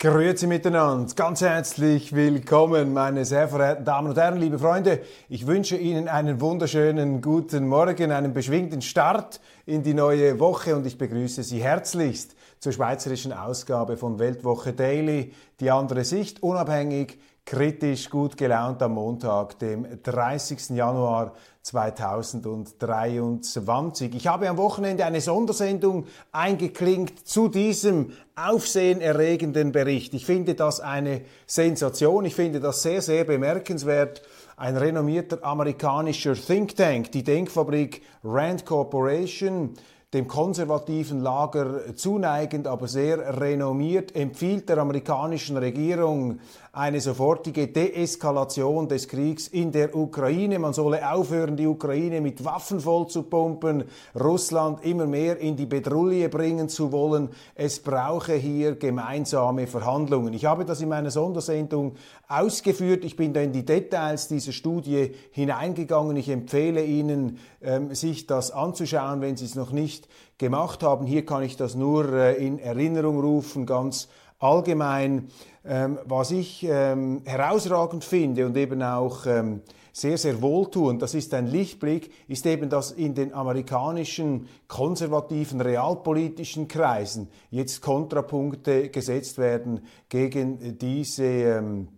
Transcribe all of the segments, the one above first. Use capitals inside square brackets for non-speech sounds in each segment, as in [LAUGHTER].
Grüezi miteinander, ganz herzlich willkommen, meine sehr verehrten Damen und Herren, liebe Freunde. Ich wünsche Ihnen einen wunderschönen guten Morgen, einen beschwingten Start in die neue Woche und ich begrüße Sie herzlichst zur schweizerischen Ausgabe von Weltwoche Daily, die andere Sicht, unabhängig, kritisch, gut gelaunt am Montag, dem 30. Januar 2023. Ich habe am Wochenende eine Sondersendung eingeklinkt zu diesem aufsehenerregenden Bericht. Ich finde das eine Sensation. Ich finde das sehr, sehr bemerkenswert. Ein renommierter amerikanischer Think Tank, die Denkfabrik Rand Corporation, dem konservativen Lager zuneigend, aber sehr renommiert, empfiehlt der amerikanischen Regierung eine sofortige Deeskalation des Kriegs in der Ukraine. Man solle aufhören, die Ukraine mit Waffen voll zu pumpen, Russland immer mehr in die Bedrulle bringen zu wollen. Es brauche hier gemeinsame Verhandlungen. Ich habe das in meiner Sondersendung ausgeführt. Ich bin da in die Details dieser Studie hineingegangen. Ich empfehle Ihnen, ähm, sich das anzuschauen, wenn Sie es noch nicht gemacht haben. Hier kann ich das nur äh, in Erinnerung rufen, ganz allgemein. Ähm, was ich ähm, herausragend finde und eben auch ähm, sehr, sehr wohltuend, das ist ein Lichtblick, ist eben, dass in den amerikanischen konservativen realpolitischen Kreisen jetzt Kontrapunkte gesetzt werden gegen diese ähm,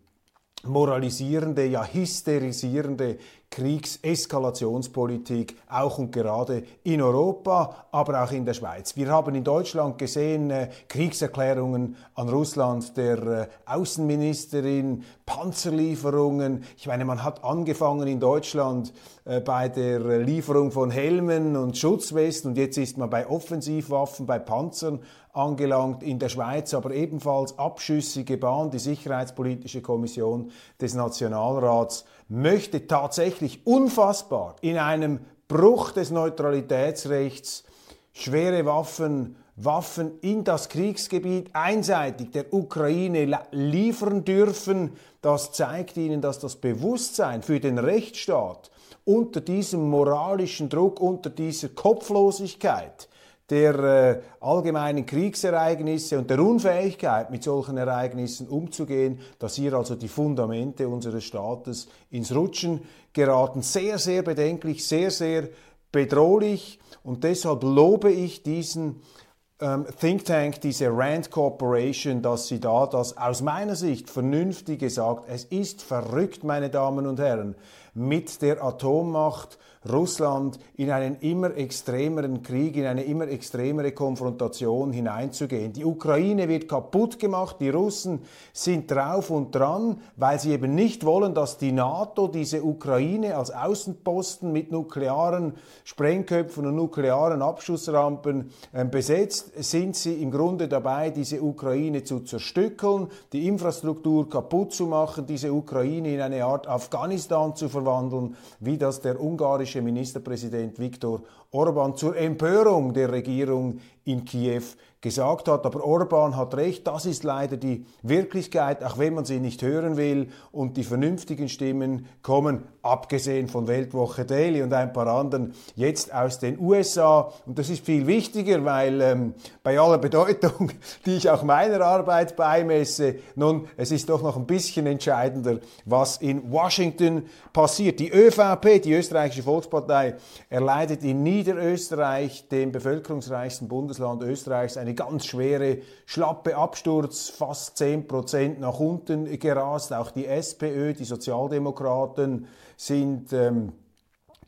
moralisierende, ja hysterisierende Kriegseskalationspolitik, auch und gerade in Europa, aber auch in der Schweiz. Wir haben in Deutschland gesehen äh, Kriegserklärungen an Russland der äh, Außenministerin, Panzerlieferungen. Ich meine, man hat angefangen in Deutschland äh, bei der Lieferung von Helmen und Schutzwesten und jetzt ist man bei Offensivwaffen, bei Panzern angelangt in der Schweiz, aber ebenfalls abschüssige Bahn. Die Sicherheitspolitische Kommission des Nationalrats möchte tatsächlich unfassbar in einem Bruch des Neutralitätsrechts schwere Waffen Waffen in das Kriegsgebiet einseitig der Ukraine liefern dürfen. Das zeigt ihnen, dass das Bewusstsein für den Rechtsstaat unter diesem moralischen Druck, unter dieser Kopflosigkeit der äh, allgemeinen Kriegsereignisse und der Unfähigkeit, mit solchen Ereignissen umzugehen, dass hier also die Fundamente unseres Staates ins Rutschen geraten. Sehr, sehr bedenklich, sehr, sehr bedrohlich und deshalb lobe ich diesen ähm, Think Tank, diese Rand Corporation, dass sie da das aus meiner Sicht Vernünftige sagt. Es ist verrückt, meine Damen und Herren, mit der Atommacht Russland in einen immer extremeren Krieg, in eine immer extremere Konfrontation hineinzugehen. Die Ukraine wird kaputt gemacht, die Russen sind drauf und dran, weil sie eben nicht wollen, dass die NATO diese Ukraine als Außenposten mit nuklearen Sprengköpfen und nuklearen Abschussrampen äh, besetzt, sind sie im Grunde dabei, diese Ukraine zu zerstückeln, die Infrastruktur kaputt zu machen, diese Ukraine in eine Art Afghanistan zu verwandeln, wie das der ungarische ungarische Ministerpräsident Viktor Orban zur Empörung der Regierung in Kiew gesagt hat. Aber Orban hat recht, das ist leider die Wirklichkeit, auch wenn man sie nicht hören will. Und die vernünftigen Stimmen kommen, abgesehen von Weltwoche Daily und ein paar anderen, jetzt aus den USA. Und das ist viel wichtiger, weil ähm, bei aller Bedeutung, [LAUGHS] die ich auch meiner Arbeit beimesse, nun, es ist doch noch ein bisschen entscheidender, was in Washington passiert. Die ÖVP, die österreichische Volkspartei, erleidet in Niederösterreich, dem bevölkerungsreichsten Bundesland Österreichs, eine ganz schwere, schlappe Absturz, fast 10 Prozent nach unten gerast. Auch die SPÖ, die Sozialdemokraten sind ähm,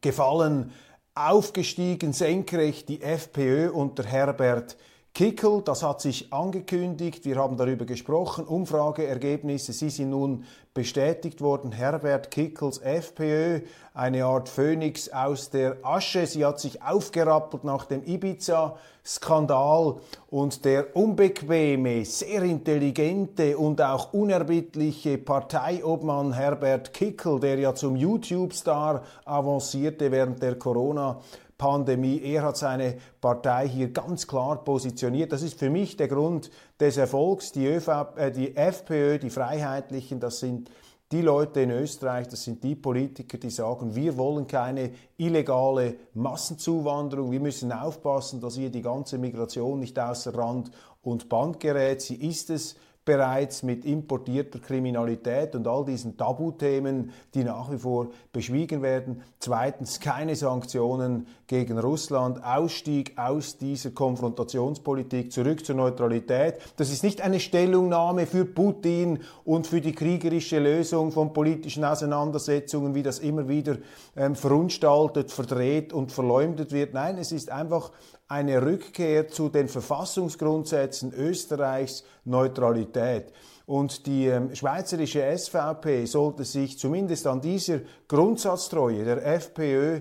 gefallen, aufgestiegen, senkrecht die FPÖ unter Herbert Kickel, das hat sich angekündigt, wir haben darüber gesprochen, Umfrageergebnisse, sie sind nun bestätigt worden. Herbert Kickels FPÖ, eine Art Phönix aus der Asche. Sie hat sich aufgerappelt nach dem Ibiza-Skandal und der unbequeme, sehr intelligente und auch unerbittliche Parteiobmann Herbert Kickel, der ja zum YouTube-Star avancierte während der Corona- Pandemie. Er hat seine Partei hier ganz klar positioniert. Das ist für mich der Grund des Erfolgs. Die, ÖV, äh, die FPÖ, die Freiheitlichen, das sind die Leute in Österreich, das sind die Politiker, die sagen, wir wollen keine illegale Massenzuwanderung, wir müssen aufpassen, dass hier die ganze Migration nicht außer Rand und Band gerät. Sie ist es bereits mit importierter Kriminalität und all diesen Tabuthemen, die nach wie vor beschwiegen werden. Zweitens keine Sanktionen gegen Russland, Ausstieg aus dieser Konfrontationspolitik, zurück zur Neutralität. Das ist nicht eine Stellungnahme für Putin und für die kriegerische Lösung von politischen Auseinandersetzungen, wie das immer wieder ähm, verunstaltet, verdreht und verleumdet wird. Nein, es ist einfach eine Rückkehr zu den Verfassungsgrundsätzen Österreichs, Neutralität. Und die ähm, schweizerische SVP sollte sich zumindest an dieser Grundsatztreue der FPÖ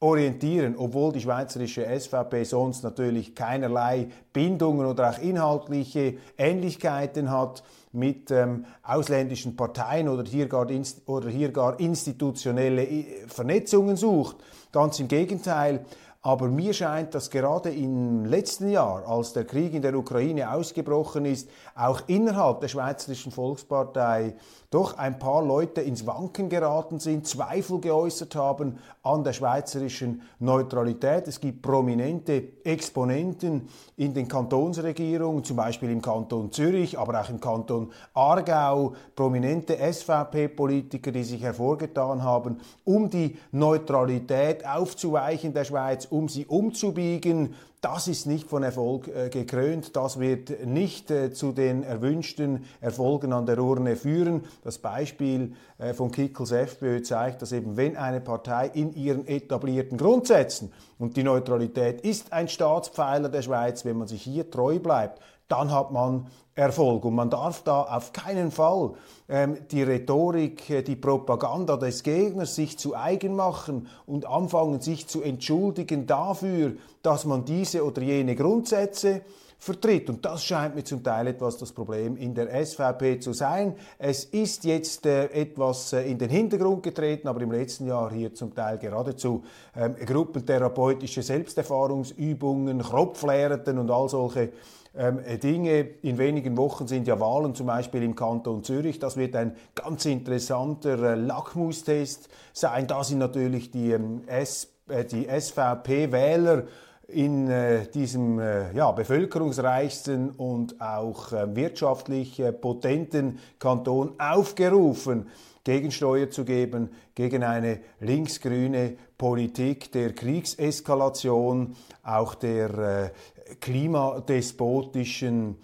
orientieren, obwohl die schweizerische SVP sonst natürlich keinerlei Bindungen oder auch inhaltliche Ähnlichkeiten hat mit ähm, ausländischen Parteien oder hier, gar oder hier gar institutionelle äh, Vernetzungen sucht. Ganz im Gegenteil, aber mir scheint, dass gerade im letzten Jahr, als der Krieg in der Ukraine ausgebrochen ist, auch innerhalb der Schweizerischen Volkspartei doch ein paar Leute ins Wanken geraten sind, Zweifel geäußert haben an der schweizerischen Neutralität. Es gibt prominente Exponenten in den Kantonsregierungen, zum Beispiel im Kanton Zürich, aber auch im Kanton Aargau, prominente SVP-Politiker, die sich hervorgetan haben, um die Neutralität aufzuweichen der Schweiz, um sie umzubiegen, das ist nicht von Erfolg äh, gekrönt, das wird nicht äh, zu den erwünschten Erfolgen an der Urne führen. Das Beispiel äh, von Kickels FPÖ zeigt, dass eben wenn eine Partei in ihren etablierten Grundsätzen, und die Neutralität ist ein Staatspfeiler der Schweiz, wenn man sich hier treu bleibt, dann hat man Erfolg. Und man darf da auf keinen Fall ähm, die Rhetorik, äh, die Propaganda des Gegners sich zu eigen machen und anfangen, sich zu entschuldigen dafür, dass man diese oder jene Grundsätze vertritt. Und das scheint mir zum Teil etwas das Problem in der SVP zu sein. Es ist jetzt äh, etwas äh, in den Hintergrund getreten, aber im letzten Jahr hier zum Teil geradezu ähm, gruppentherapeutische Selbsterfahrungsübungen, Kropflehrten und all solche ähm, Dinge. In wenigen Wochen sind ja Wahlen, zum Beispiel im Kanton Zürich. Das wird ein ganz interessanter äh, Lackmustest sein. Da sind natürlich die, ähm, äh, die SVP-Wähler in äh, diesem äh, ja, bevölkerungsreichsten und auch äh, wirtschaftlich äh, potenten Kanton aufgerufen, Gegensteuer zu geben gegen eine linksgrüne Politik der Kriegseskalation, auch der äh, klimadespotischen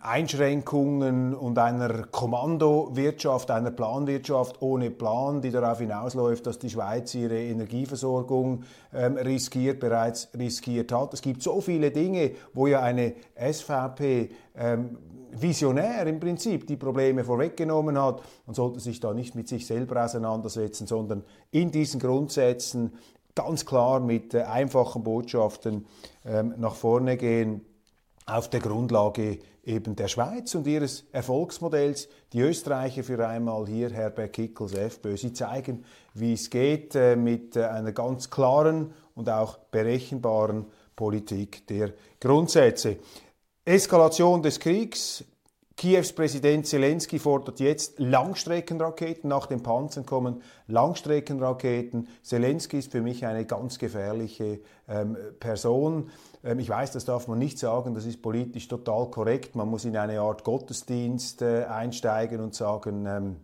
Einschränkungen und einer Kommandowirtschaft, einer Planwirtschaft ohne Plan, die darauf hinausläuft, dass die Schweiz ihre Energieversorgung ähm, riskiert, bereits riskiert hat. Es gibt so viele Dinge, wo ja eine SVP ähm, visionär im Prinzip die Probleme vorweggenommen hat und sollte sich da nicht mit sich selber auseinandersetzen, sondern in diesen Grundsätzen ganz klar mit äh, einfachen Botschaften ähm, nach vorne gehen auf der Grundlage eben der Schweiz und ihres Erfolgsmodells. Die Österreicher für einmal hier, Herbert Kickels, FPÖ, sie zeigen, wie es geht äh, mit äh, einer ganz klaren und auch berechenbaren Politik der Grundsätze. Eskalation des Kriegs. Kiews Präsident Zelensky fordert jetzt Langstreckenraketen. Nach den Panzern kommen Langstreckenraketen. Zelensky ist für mich eine ganz gefährliche ähm, Person. Ähm, ich weiß, das darf man nicht sagen, das ist politisch total korrekt. Man muss in eine Art Gottesdienst äh, einsteigen und sagen, ähm,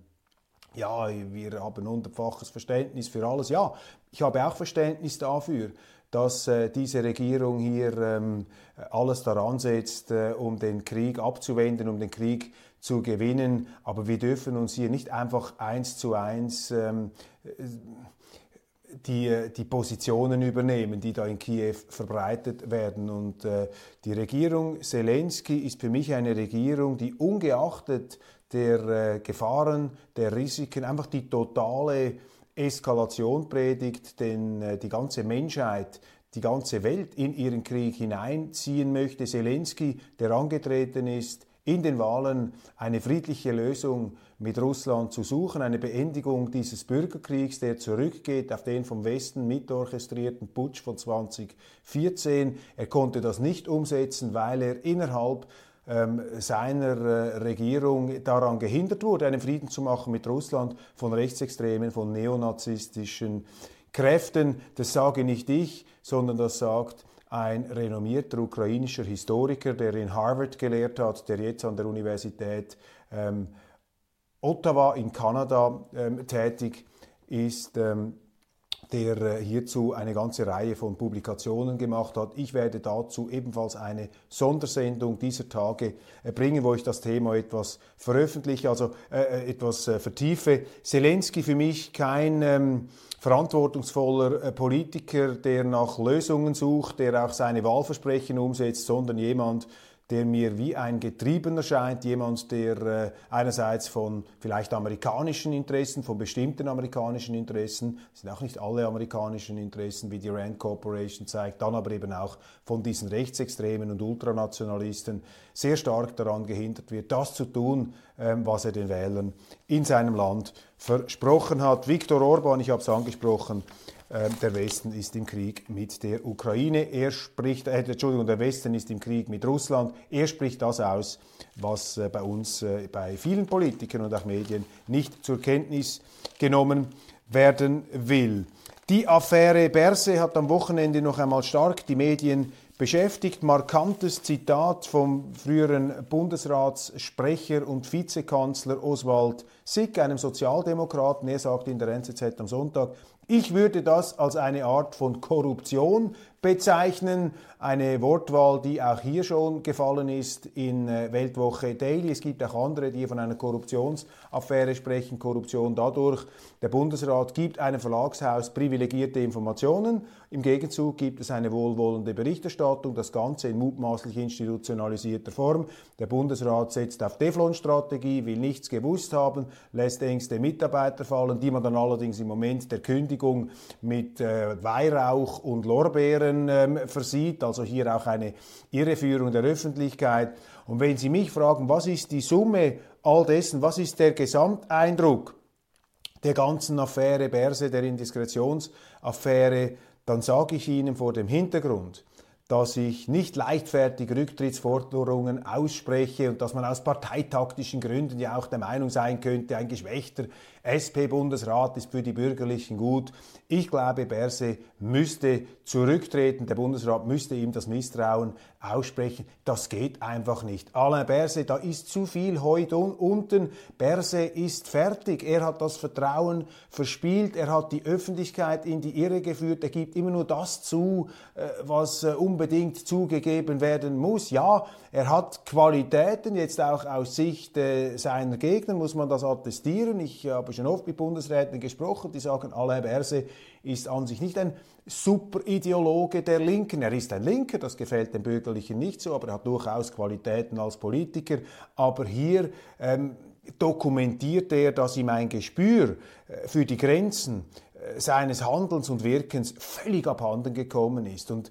ja, wir haben hundertfaches Verständnis für alles. Ja, ich habe auch Verständnis dafür dass äh, diese Regierung hier ähm, alles daran setzt, äh, um den Krieg abzuwenden, um den Krieg zu gewinnen. Aber wir dürfen uns hier nicht einfach eins zu eins ähm, die, die Positionen übernehmen, die da in Kiew verbreitet werden. Und äh, die Regierung Zelensky ist für mich eine Regierung, die ungeachtet der äh, Gefahren, der Risiken, einfach die totale Eskalation predigt, denn äh, die ganze Menschheit die ganze Welt in ihren Krieg hineinziehen möchte. Zelensky, der angetreten ist, in den Wahlen eine friedliche Lösung mit Russland zu suchen, eine Beendigung dieses Bürgerkriegs, der zurückgeht auf den vom Westen mitorchestrierten Putsch von 2014. Er konnte das nicht umsetzen, weil er innerhalb seiner äh, Regierung daran gehindert wurde, einen Frieden zu machen mit Russland von Rechtsextremen, von neonazistischen Kräften. Das sage nicht ich, sondern das sagt ein renommierter ukrainischer Historiker, der in Harvard gelehrt hat, der jetzt an der Universität ähm, Ottawa in Kanada ähm, tätig ist. Ähm, der äh, hierzu eine ganze Reihe von Publikationen gemacht hat. Ich werde dazu ebenfalls eine Sondersendung dieser Tage äh, bringen, wo ich das Thema etwas veröffentliche, also äh, äh etwas äh, vertiefe. Zelensky für mich kein ähm, verantwortungsvoller äh, Politiker, der nach Lösungen sucht, der auch seine Wahlversprechen umsetzt, sondern jemand, der mir wie ein Getriebener scheint, jemand, der äh, einerseits von vielleicht amerikanischen Interessen, von bestimmten amerikanischen Interessen, sind auch nicht alle amerikanischen Interessen, wie die Rand Corporation zeigt, dann aber eben auch von diesen Rechtsextremen und Ultranationalisten sehr stark daran gehindert wird, das zu tun, ähm, was er den Wählern in seinem Land versprochen hat. Viktor Orban, ich habe es angesprochen, der Westen ist im Krieg mit der Ukraine. Er spricht, äh, Entschuldigung, der Westen ist im Krieg mit Russland. Er spricht das aus, was äh, bei uns, äh, bei vielen Politikern und auch Medien nicht zur Kenntnis genommen werden will. Die Affäre Berse hat am Wochenende noch einmal stark die Medien beschäftigt. Markantes Zitat vom früheren Bundesratssprecher und Vizekanzler Oswald Sick, einem Sozialdemokraten. Er sagt in der NZZ am Sonntag, ich würde das als eine Art von Korruption bezeichnen. Eine Wortwahl, die auch hier schon gefallen ist in äh, Weltwoche Daily. Es gibt auch andere, die von einer Korruptionsaffäre sprechen. Korruption dadurch, der Bundesrat gibt einem Verlagshaus privilegierte Informationen. Im Gegenzug gibt es eine wohlwollende Berichterstattung, das Ganze in mutmaßlich institutionalisierter Form. Der Bundesrat setzt auf Teflon-Strategie, will nichts gewusst haben, lässt engste Mitarbeiter fallen, die man dann allerdings im Moment der Kündigung mit äh, Weihrauch und Lorbeeren ähm, versieht. Also hier auch eine Irreführung der Öffentlichkeit. Und wenn Sie mich fragen, was ist die Summe all dessen, was ist der Gesamteindruck der ganzen Affäre Berse, der Indiskretionsaffäre, dann sage ich Ihnen vor dem Hintergrund, dass ich nicht leichtfertig Rücktrittsforderungen ausspreche und dass man aus parteitaktischen Gründen ja auch der Meinung sein könnte, ein geschwächter SP-Bundesrat ist für die Bürgerlichen gut. Ich glaube, Berse müsste zurücktreten. Der Bundesrat müsste ihm das Misstrauen aussprechen. Das geht einfach nicht. Alain Berse, da ist zu viel heute unten. Berse ist fertig. Er hat das Vertrauen verspielt. Er hat die Öffentlichkeit in die Irre geführt. Er gibt immer nur das zu, äh, was äh, unbedingt zugegeben werden muss. Ja, er hat Qualitäten, jetzt auch aus Sicht äh, seiner Gegner muss man das attestieren. Ich habe schon oft mit Bundesräten gesprochen, die sagen, Alain Berse ist an sich nicht ein Superideologe der Linken. Er ist ein Linker, das gefällt den Bürgerlichen nicht so, aber er hat durchaus Qualitäten als Politiker. Aber hier ähm, dokumentiert er, dass ihm ein Gespür äh, für die Grenzen äh, seines Handelns und Wirkens völlig abhanden gekommen ist. Und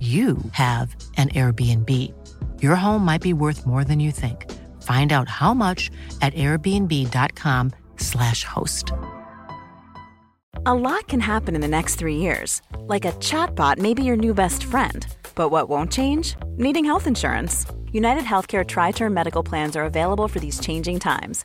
you have an Airbnb. Your home might be worth more than you think. Find out how much at airbnb.com/slash host. A lot can happen in the next three years. Like a chatbot may be your new best friend. But what won't change? Needing health insurance. United Healthcare Tri Term Medical Plans are available for these changing times.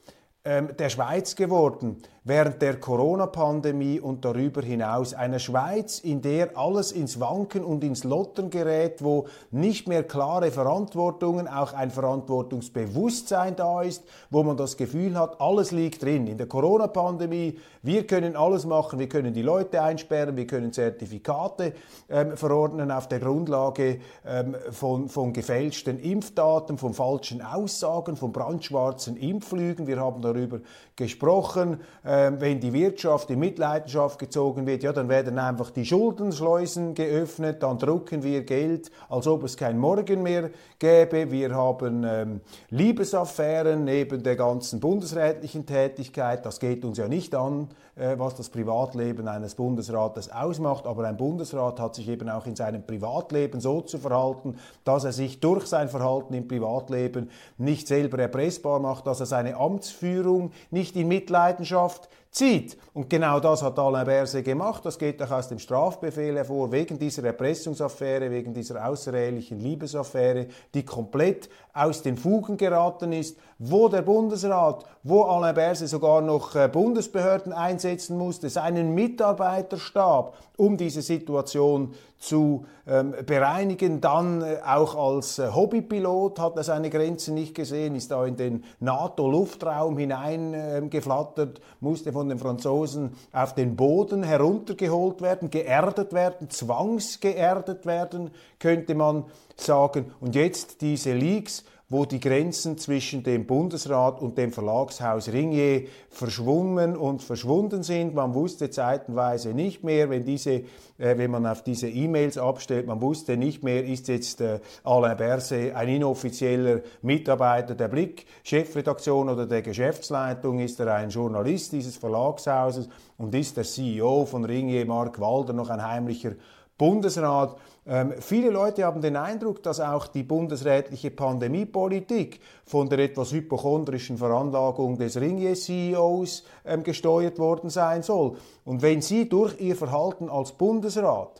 ähm, der Schweiz geworden während der Corona-Pandemie und darüber hinaus. Eine Schweiz, in der alles ins Wanken und ins Lottern gerät, wo nicht mehr klare Verantwortungen, auch ein Verantwortungsbewusstsein da ist, wo man das Gefühl hat, alles liegt drin. In der Corona-Pandemie, wir können alles machen, wir können die Leute einsperren, wir können Zertifikate ähm, verordnen auf der Grundlage ähm, von, von gefälschten Impfdaten, von falschen Aussagen, von brandschwarzen Impflügen. Wir haben darüber gesprochen. Ähm, wenn die Wirtschaft in Mitleidenschaft gezogen wird, ja, dann werden einfach die Schuldenschleusen geöffnet, dann drucken wir Geld, als ob es kein Morgen mehr gäbe. Wir haben ähm, Liebesaffären neben der ganzen bundesrätlichen Tätigkeit. Das geht uns ja nicht an, äh, was das Privatleben eines Bundesrates ausmacht. Aber ein Bundesrat hat sich eben auch in seinem Privatleben so zu verhalten, dass er sich durch sein Verhalten im Privatleben nicht selber erpressbar macht, dass er seine Amtsführung nicht in Mitleidenschaft soft zieht. Und genau das hat Alain Berset gemacht. Das geht auch aus dem Strafbefehl hervor, wegen dieser Erpressungsaffäre, wegen dieser außerehelichen Liebesaffäre, die komplett aus den Fugen geraten ist, wo der Bundesrat, wo Alain Berset sogar noch äh, Bundesbehörden einsetzen musste, seinen Mitarbeiterstab, um diese Situation zu ähm, bereinigen. Dann äh, auch als äh, Hobbypilot hat er seine Grenzen nicht gesehen, ist da in den NATO-Luftraum hineingeflattert, äh, musste von den Franzosen auf den Boden heruntergeholt werden, geerdet werden, zwangsgeerdet werden, könnte man sagen. Und jetzt diese Leaks, wo die Grenzen zwischen dem Bundesrat und dem Verlagshaus Ringier verschwommen und verschwunden sind. Man wusste zeitenweise nicht mehr, wenn, diese, äh, wenn man auf diese E-Mails abstellt, man wusste nicht mehr, ist jetzt äh, Alain Berset ein inoffizieller Mitarbeiter der Blick, Chefredaktion oder der Geschäftsleitung, ist er ein Journalist dieses Verlagshauses und ist der CEO von Ringier, Mark Walder, noch ein heimlicher Bundesrat. Ähm, viele Leute haben den Eindruck, dass auch die bundesrätliche Pandemiepolitik von der etwas hypochondrischen Veranlagung des Ringier-CEOs ähm, gesteuert worden sein soll. Und wenn Sie durch Ihr Verhalten als Bundesrat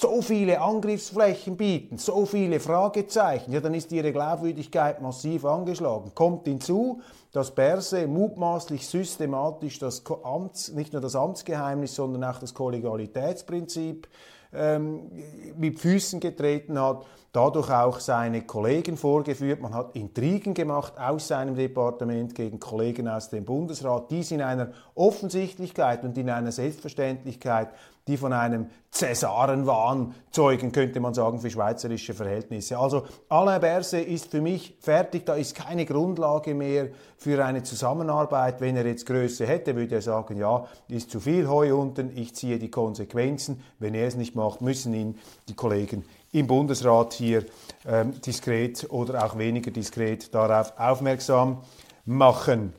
so viele Angriffsflächen bieten, so viele Fragezeichen, ja, dann ist ihre Glaubwürdigkeit massiv angeschlagen. Kommt hinzu, dass Berse mutmaßlich systematisch das Amts, nicht nur das Amtsgeheimnis, sondern auch das Kollegialitätsprinzip ähm, mit Füßen getreten hat, dadurch auch seine Kollegen vorgeführt. Man hat Intrigen gemacht aus seinem Departement gegen Kollegen aus dem Bundesrat, dies in einer Offensichtlichkeit und in einer Selbstverständlichkeit, die von einem Cäsarenwahn zeugen, könnte man sagen, für schweizerische Verhältnisse. Also Alain Berset ist für mich fertig, da ist keine Grundlage mehr für eine Zusammenarbeit. Wenn er jetzt Größe hätte, würde er sagen, ja, ist zu viel Heu unten, ich ziehe die Konsequenzen. Wenn er es nicht macht, müssen ihn die Kollegen im Bundesrat hier ähm, diskret oder auch weniger diskret darauf aufmerksam machen.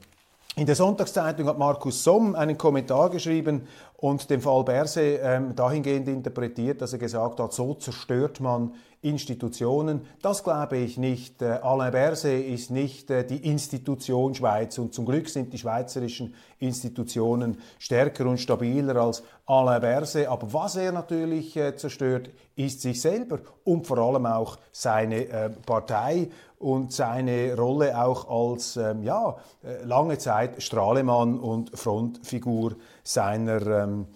In der Sonntagszeitung hat Markus Somm einen Kommentar geschrieben und den Fall Berse ähm, dahingehend interpretiert, dass er gesagt hat, so zerstört man Institutionen. Das glaube ich nicht. Äh, Alain Berset ist nicht äh, die Institution Schweiz und zum Glück sind die schweizerischen Institutionen stärker und stabiler als Alain Berset. Aber was er natürlich äh, zerstört, ist sich selber und vor allem auch seine Partei und seine Rolle auch als ähm, ja, lange Zeit Strahlemann und Frontfigur seiner ähm,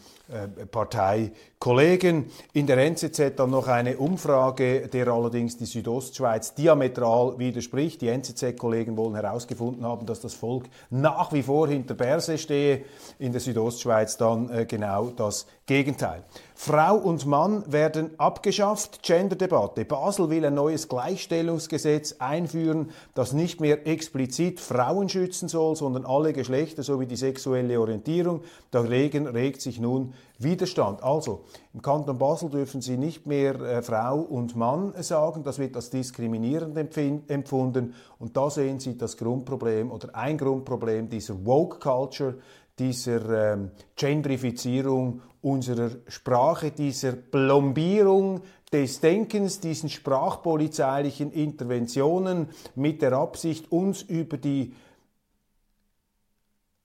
Parteikollegen. In der NZZ dann noch eine Umfrage, der allerdings die Südostschweiz diametral widerspricht. Die NZZ-Kollegen wollen herausgefunden haben, dass das Volk nach wie vor hinter Berse stehe. In der Südostschweiz dann äh, genau das Gegenteil. Frau und Mann werden abgeschafft. Genderdebatte. Basel will ein neues Gleichstellungsgesetz einführen, das nicht mehr explizit Frauen schützen soll, sondern alle Geschlechter sowie die sexuelle Orientierung. Dagegen regt sich nun Widerstand. Also, im Kanton Basel dürfen Sie nicht mehr äh, Frau und Mann sagen, das wird als diskriminierend empfunden. Und da sehen Sie das Grundproblem oder ein Grundproblem dieser Woke Culture, dieser ähm, Gendrifizierung unserer Sprache, dieser Plombierung des Denkens, diesen sprachpolizeilichen Interventionen mit der Absicht, uns über die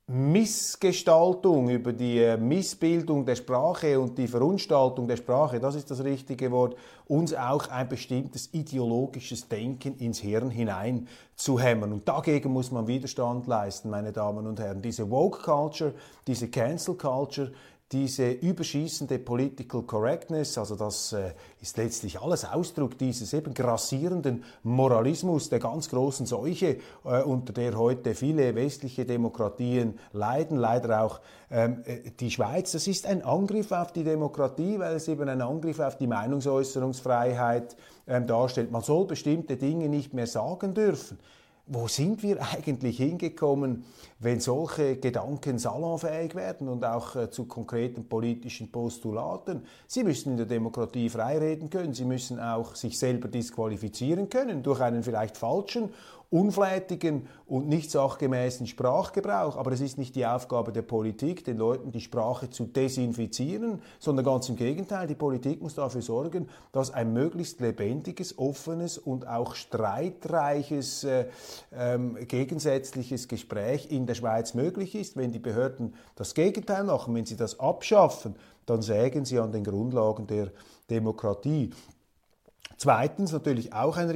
Missgestaltung, über die äh, Missbildung der Sprache und die Verunstaltung der Sprache, das ist das richtige Wort, uns auch ein bestimmtes ideologisches Denken ins Hirn hinein zu hämmern. Und dagegen muss man Widerstand leisten, meine Damen und Herren. Diese Woke Culture, diese Cancel Culture, diese überschießende Political Correctness, also das äh, ist letztlich alles Ausdruck dieses eben grassierenden Moralismus der ganz großen Seuche, äh, unter der heute viele westliche Demokratien leiden, leider auch ähm, äh, die Schweiz. Das ist ein Angriff auf die Demokratie, weil es eben ein Angriff auf die Meinungsäußerungsfreiheit ähm, darstellt. Man soll bestimmte Dinge nicht mehr sagen dürfen wo sind wir [LAUGHS] eigentlich hingekommen, wenn solche Gedanken salonfähig werden und auch äh, zu konkreten politischen Postulaten? Sie müssen in der Demokratie freireden können, Sie müssen auch sich selber disqualifizieren können durch einen vielleicht falschen unflätigen und nicht sachgemäßen Sprachgebrauch. Aber es ist nicht die Aufgabe der Politik, den Leuten die Sprache zu desinfizieren, sondern ganz im Gegenteil. Die Politik muss dafür sorgen, dass ein möglichst lebendiges, offenes und auch streitreiches, äh, ähm, gegensätzliches Gespräch in der Schweiz möglich ist. Wenn die Behörden das Gegenteil machen, wenn sie das abschaffen, dann sägen sie an den Grundlagen der Demokratie. Zweitens natürlich auch ein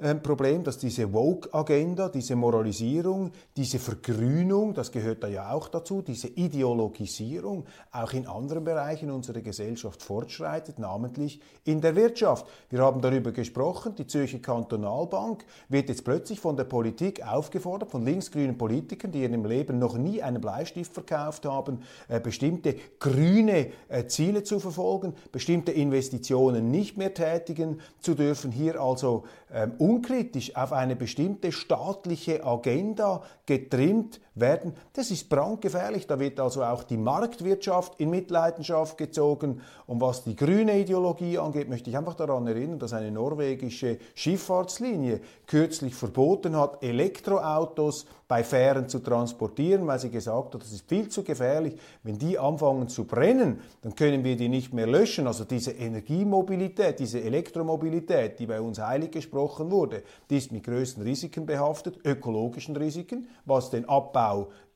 Riesenproblem, dass diese Woke-Agenda, diese Moralisierung, diese Vergrünung, das gehört da ja auch dazu, diese Ideologisierung auch in anderen Bereichen unserer Gesellschaft fortschreitet, namentlich in der Wirtschaft. Wir haben darüber gesprochen, die Zürcher Kantonalbank wird jetzt plötzlich von der Politik aufgefordert, von linksgrünen Politikern, die in ihrem Leben noch nie einen Bleistift verkauft haben, äh, bestimmte grüne äh, Ziele zu verfolgen, bestimmte Investitionen nicht mehr tätigen zu dürfen, hier also ähm, unkritisch auf eine bestimmte staatliche Agenda getrimmt werden. Das ist brandgefährlich. Da wird also auch die Marktwirtschaft in Mitleidenschaft gezogen. Und was die grüne Ideologie angeht, möchte ich einfach daran erinnern, dass eine norwegische Schifffahrtslinie kürzlich verboten hat, Elektroautos bei Fähren zu transportieren, weil sie gesagt hat, das ist viel zu gefährlich. Wenn die anfangen zu brennen, dann können wir die nicht mehr löschen. Also diese Energiemobilität, diese Elektromobilität, die bei uns heilig gesprochen wurde, die ist mit größten Risiken behaftet, ökologischen Risiken, was den Abbau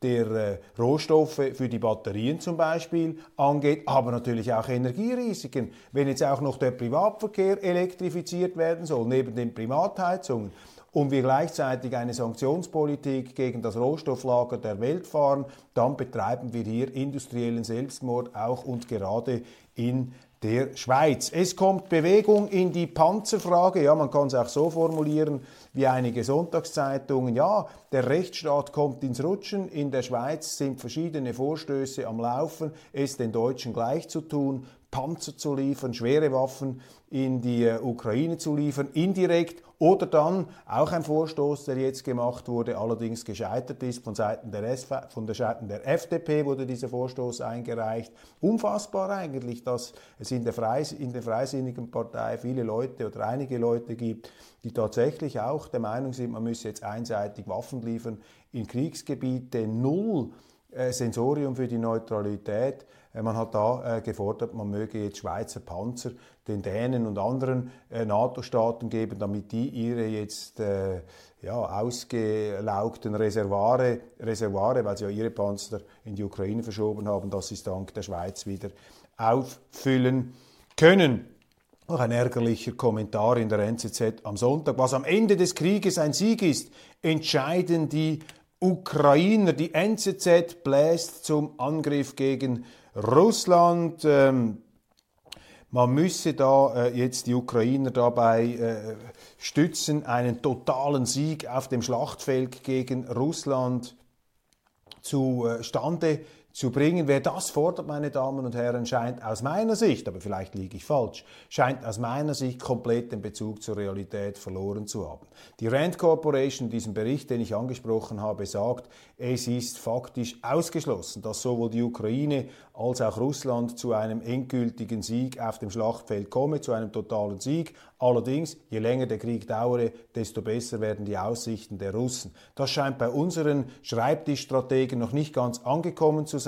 der äh, Rohstoffe für die Batterien zum Beispiel angeht, aber natürlich auch Energierisiken. Wenn jetzt auch noch der Privatverkehr elektrifiziert werden soll, neben den Privatheizungen, und wir gleichzeitig eine Sanktionspolitik gegen das Rohstofflager der Welt fahren, dann betreiben wir hier industriellen Selbstmord auch und gerade in der Schweiz. Es kommt Bewegung in die Panzerfrage. Ja, man kann es auch so formulieren wie einige Sonntagszeitungen. Ja, der Rechtsstaat kommt ins Rutschen. In der Schweiz sind verschiedene Vorstöße am Laufen, es den Deutschen gleich zu tun. Panzer zu liefern, schwere Waffen in die äh, Ukraine zu liefern, indirekt oder dann auch ein Vorstoß, der jetzt gemacht wurde, allerdings gescheitert ist von Seiten der, SV, von der Seiten der FDP wurde dieser Vorstoß eingereicht. Unfassbar eigentlich, dass es in der, Freis in der Freisinnigen Partei viele Leute oder einige Leute gibt, die tatsächlich auch der Meinung sind, man müsse jetzt einseitig Waffen liefern in Kriegsgebiete. Null äh, Sensorium für die Neutralität. Äh, man hat da äh, gefordert, man möge jetzt Schweizer Panzer den Dänen und anderen NATO-Staaten geben, damit die ihre jetzt ja, ausgelaugten Reservare, Reservare, weil sie ja ihre Panzer in die Ukraine verschoben haben, dass sie es dank der Schweiz wieder auffüllen können. Noch ein ärgerlicher Kommentar in der NZZ am Sonntag. Was am Ende des Krieges ein Sieg ist, entscheiden die Ukrainer. Die NZZ bläst zum Angriff gegen Russland. Ähm, man müsse da äh, jetzt die Ukrainer dabei äh, stützen, einen totalen Sieg auf dem Schlachtfeld gegen Russland zustande äh, zu bringen. Wer das fordert, meine Damen und Herren, scheint aus meiner Sicht, aber vielleicht liege ich falsch, scheint aus meiner Sicht komplett den Bezug zur Realität verloren zu haben. Die Rand Corporation in diesem Bericht, den ich angesprochen habe, sagt, es ist faktisch ausgeschlossen, dass sowohl die Ukraine als auch Russland zu einem endgültigen Sieg auf dem Schlachtfeld komme, zu einem totalen Sieg. Allerdings, je länger der Krieg dauere, desto besser werden die Aussichten der Russen. Das scheint bei unseren Schreibtischstrategen noch nicht ganz angekommen zu sein.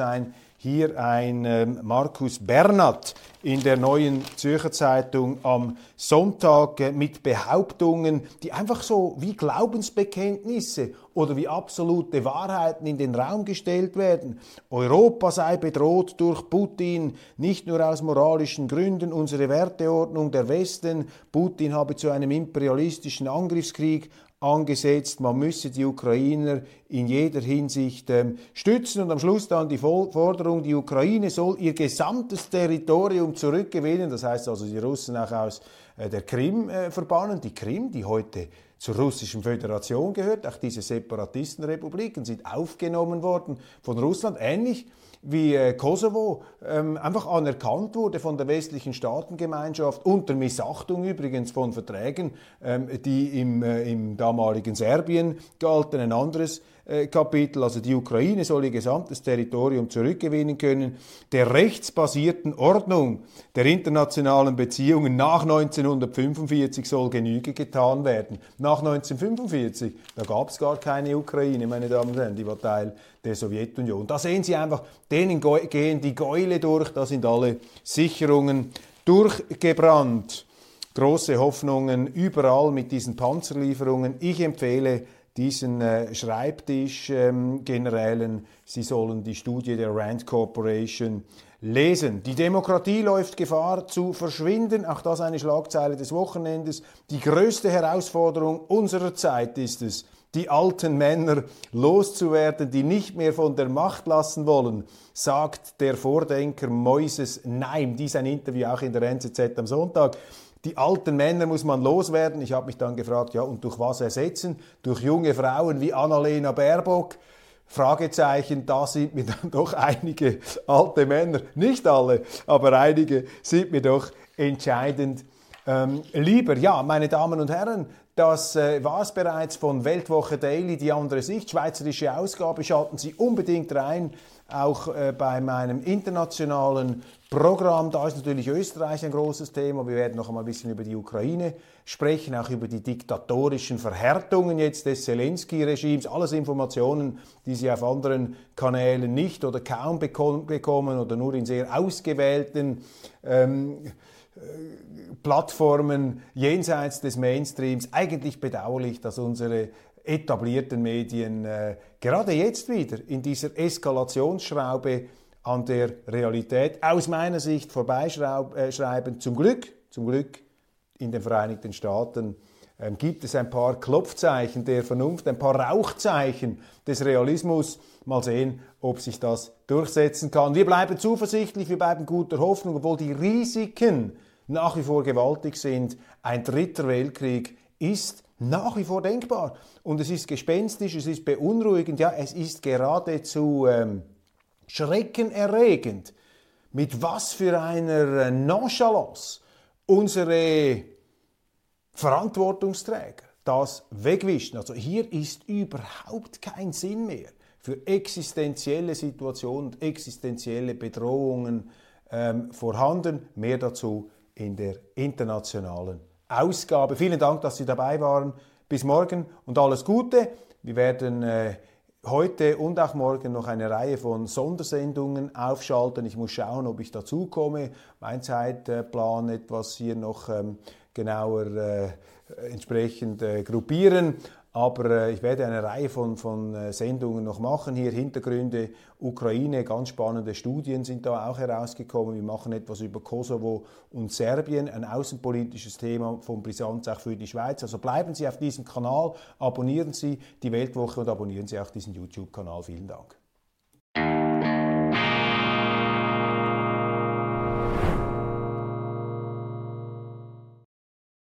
Hier ein ähm, Markus Bernat in der neuen Zürcher Zeitung am Sonntag äh, mit Behauptungen, die einfach so wie Glaubensbekenntnisse oder wie absolute Wahrheiten in den Raum gestellt werden. Europa sei bedroht durch Putin, nicht nur aus moralischen Gründen, unsere Werteordnung der Westen, Putin habe zu einem imperialistischen Angriffskrieg angesetzt, man müsse die Ukrainer in jeder Hinsicht ähm, stützen und am Schluss dann die Forderung, die Ukraine soll ihr gesamtes Territorium zurückgewinnen, das heißt also die Russen auch aus äh, der Krim äh, verbannen, die Krim, die heute zur russischen Föderation gehört, auch diese Separatistenrepubliken sind aufgenommen worden von Russland, ähnlich wie äh, Kosovo ähm, einfach anerkannt wurde von der westlichen Staatengemeinschaft, unter Missachtung übrigens von Verträgen, ähm, die im, äh, im damaligen Serbien galten, ein anderes Kapitel, also die Ukraine soll ihr gesamtes Territorium zurückgewinnen können, der rechtsbasierten Ordnung der internationalen Beziehungen nach 1945 soll Genüge getan werden. Nach 1945, da gab es gar keine Ukraine, meine Damen und Herren, die war Teil der Sowjetunion. Da sehen Sie einfach, denen gehen die Gäule durch, da sind alle Sicherungen durchgebrannt. Große Hoffnungen überall mit diesen Panzerlieferungen. Ich empfehle diesen äh, Schreibtisch-Generälen, ähm, sie sollen die Studie der Rand Corporation lesen. Die Demokratie läuft Gefahr zu verschwinden. Auch das eine Schlagzeile des Wochenendes. Die größte Herausforderung unserer Zeit ist es, die alten Männer loszuwerden, die nicht mehr von der Macht lassen wollen, sagt der Vordenker Moises Neim. Dies ein Interview auch in der NZZ am Sonntag. Die alten Männer muss man loswerden. Ich habe mich dann gefragt, ja, und durch was ersetzen? Durch junge Frauen wie Annalena Baerbock? Fragezeichen, da sind mir [LAUGHS] dann doch einige alte Männer, nicht alle, aber einige sind mir doch entscheidend ähm, lieber. Ja, meine Damen und Herren, das äh, war es bereits von Weltwoche Daily, die andere Sicht, schweizerische Ausgabe. Schalten Sie unbedingt rein, auch äh, bei meinem internationalen Programm. Da ist natürlich Österreich ein großes Thema. Wir werden noch einmal ein bisschen über die Ukraine sprechen, auch über die diktatorischen Verhärtungen jetzt des Zelensky-Regimes. Alles Informationen, die Sie auf anderen Kanälen nicht oder kaum bekommen oder nur in sehr ausgewählten ähm, Plattformen jenseits des Mainstreams. Eigentlich bedauerlich, dass unsere etablierten Medien äh, gerade jetzt wieder in dieser Eskalationsschraube an der Realität aus meiner Sicht vorbeischreiben. Äh, zum Glück, zum Glück in den Vereinigten Staaten ähm, gibt es ein paar Klopfzeichen der Vernunft, ein paar Rauchzeichen des Realismus. Mal sehen, ob sich das durchsetzen kann. Wir bleiben zuversichtlich, wir bleiben guter Hoffnung, obwohl die Risiken nach wie vor gewaltig sind. Ein dritter Weltkrieg ist nach wie vor denkbar. Und es ist gespenstisch, es ist beunruhigend, ja, es ist geradezu ähm, schreckenerregend, mit was für einer äh, Nonchalance unsere Verantwortungsträger das wegwischen. Also hier ist überhaupt kein Sinn mehr für existenzielle Situationen und existenzielle Bedrohungen ähm, vorhanden. Mehr dazu in der internationalen Ausgabe. Vielen Dank, dass Sie dabei waren. Bis morgen und alles Gute. Wir werden äh, heute und auch morgen noch eine Reihe von Sondersendungen aufschalten. Ich muss schauen, ob ich dazu komme. Mein Zeitplan etwas hier noch ähm, genauer äh, entsprechend äh, gruppieren. Aber äh, ich werde eine Reihe von, von äh, Sendungen noch machen. Hier Hintergründe Ukraine, ganz spannende Studien sind da auch herausgekommen. Wir machen etwas über Kosovo und Serbien, ein außenpolitisches Thema von Brisanz auch für die Schweiz. Also bleiben Sie auf diesem Kanal, abonnieren Sie die Weltwoche und abonnieren Sie auch diesen YouTube-Kanal. Vielen Dank.